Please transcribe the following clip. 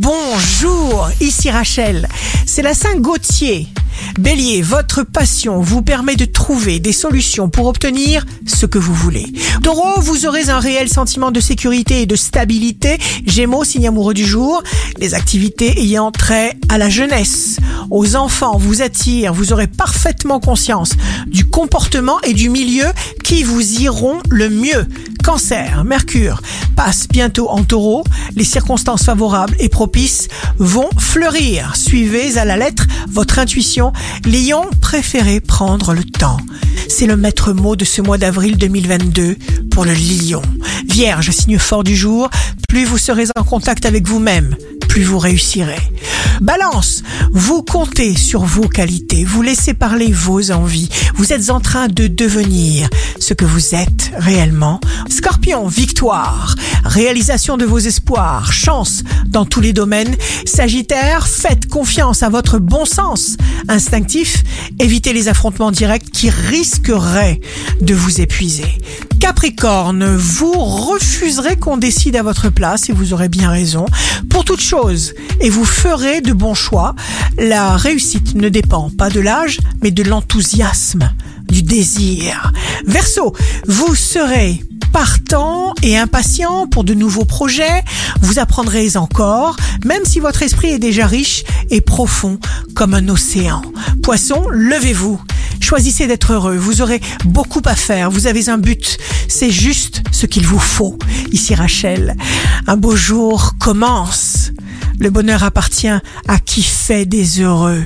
Bonjour, ici Rachel. C'est la Saint Gauthier. Bélier, votre passion vous permet de trouver des solutions pour obtenir ce que vous voulez. Taureau, vous aurez un réel sentiment de sécurité et de stabilité. Gémeaux, signe amoureux du jour, les activités ayant trait à la jeunesse, aux enfants vous attirent, vous aurez parfaitement conscience du comportement et du milieu qui vous iront le mieux. Cancer, Mercure passe bientôt en taureau, les circonstances favorables et propices vont fleurir. Suivez à la lettre votre intuition. Lion, préférez prendre le temps. C'est le maître mot de ce mois d'avril 2022 pour le lion. Vierge, signe fort du jour, plus vous serez en contact avec vous-même, plus vous réussirez. Balance, vous comptez sur vos qualités, vous laissez parler vos envies, vous êtes en train de devenir ce que vous êtes réellement. Scorpion, victoire, réalisation de vos espoirs, chance dans tous les domaines. Sagittaire, faites confiance à votre bon sens instinctif, évitez les affrontements directs qui risqueraient de vous épuiser. Capricorne, vous refuserez qu'on décide à votre place et vous aurez bien raison pour toute chose et vous ferez de bons choix. La réussite ne dépend pas de l'âge mais de l'enthousiasme, du désir. Verseau, vous serez partant et impatient pour de nouveaux projets, vous apprendrez encore, même si votre esprit est déjà riche et profond comme un océan. Poisson, levez-vous. Choisissez d'être heureux, vous aurez beaucoup à faire, vous avez un but, c'est juste ce qu'il vous faut. Ici Rachel, un beau jour commence. Le bonheur appartient à qui fait des heureux.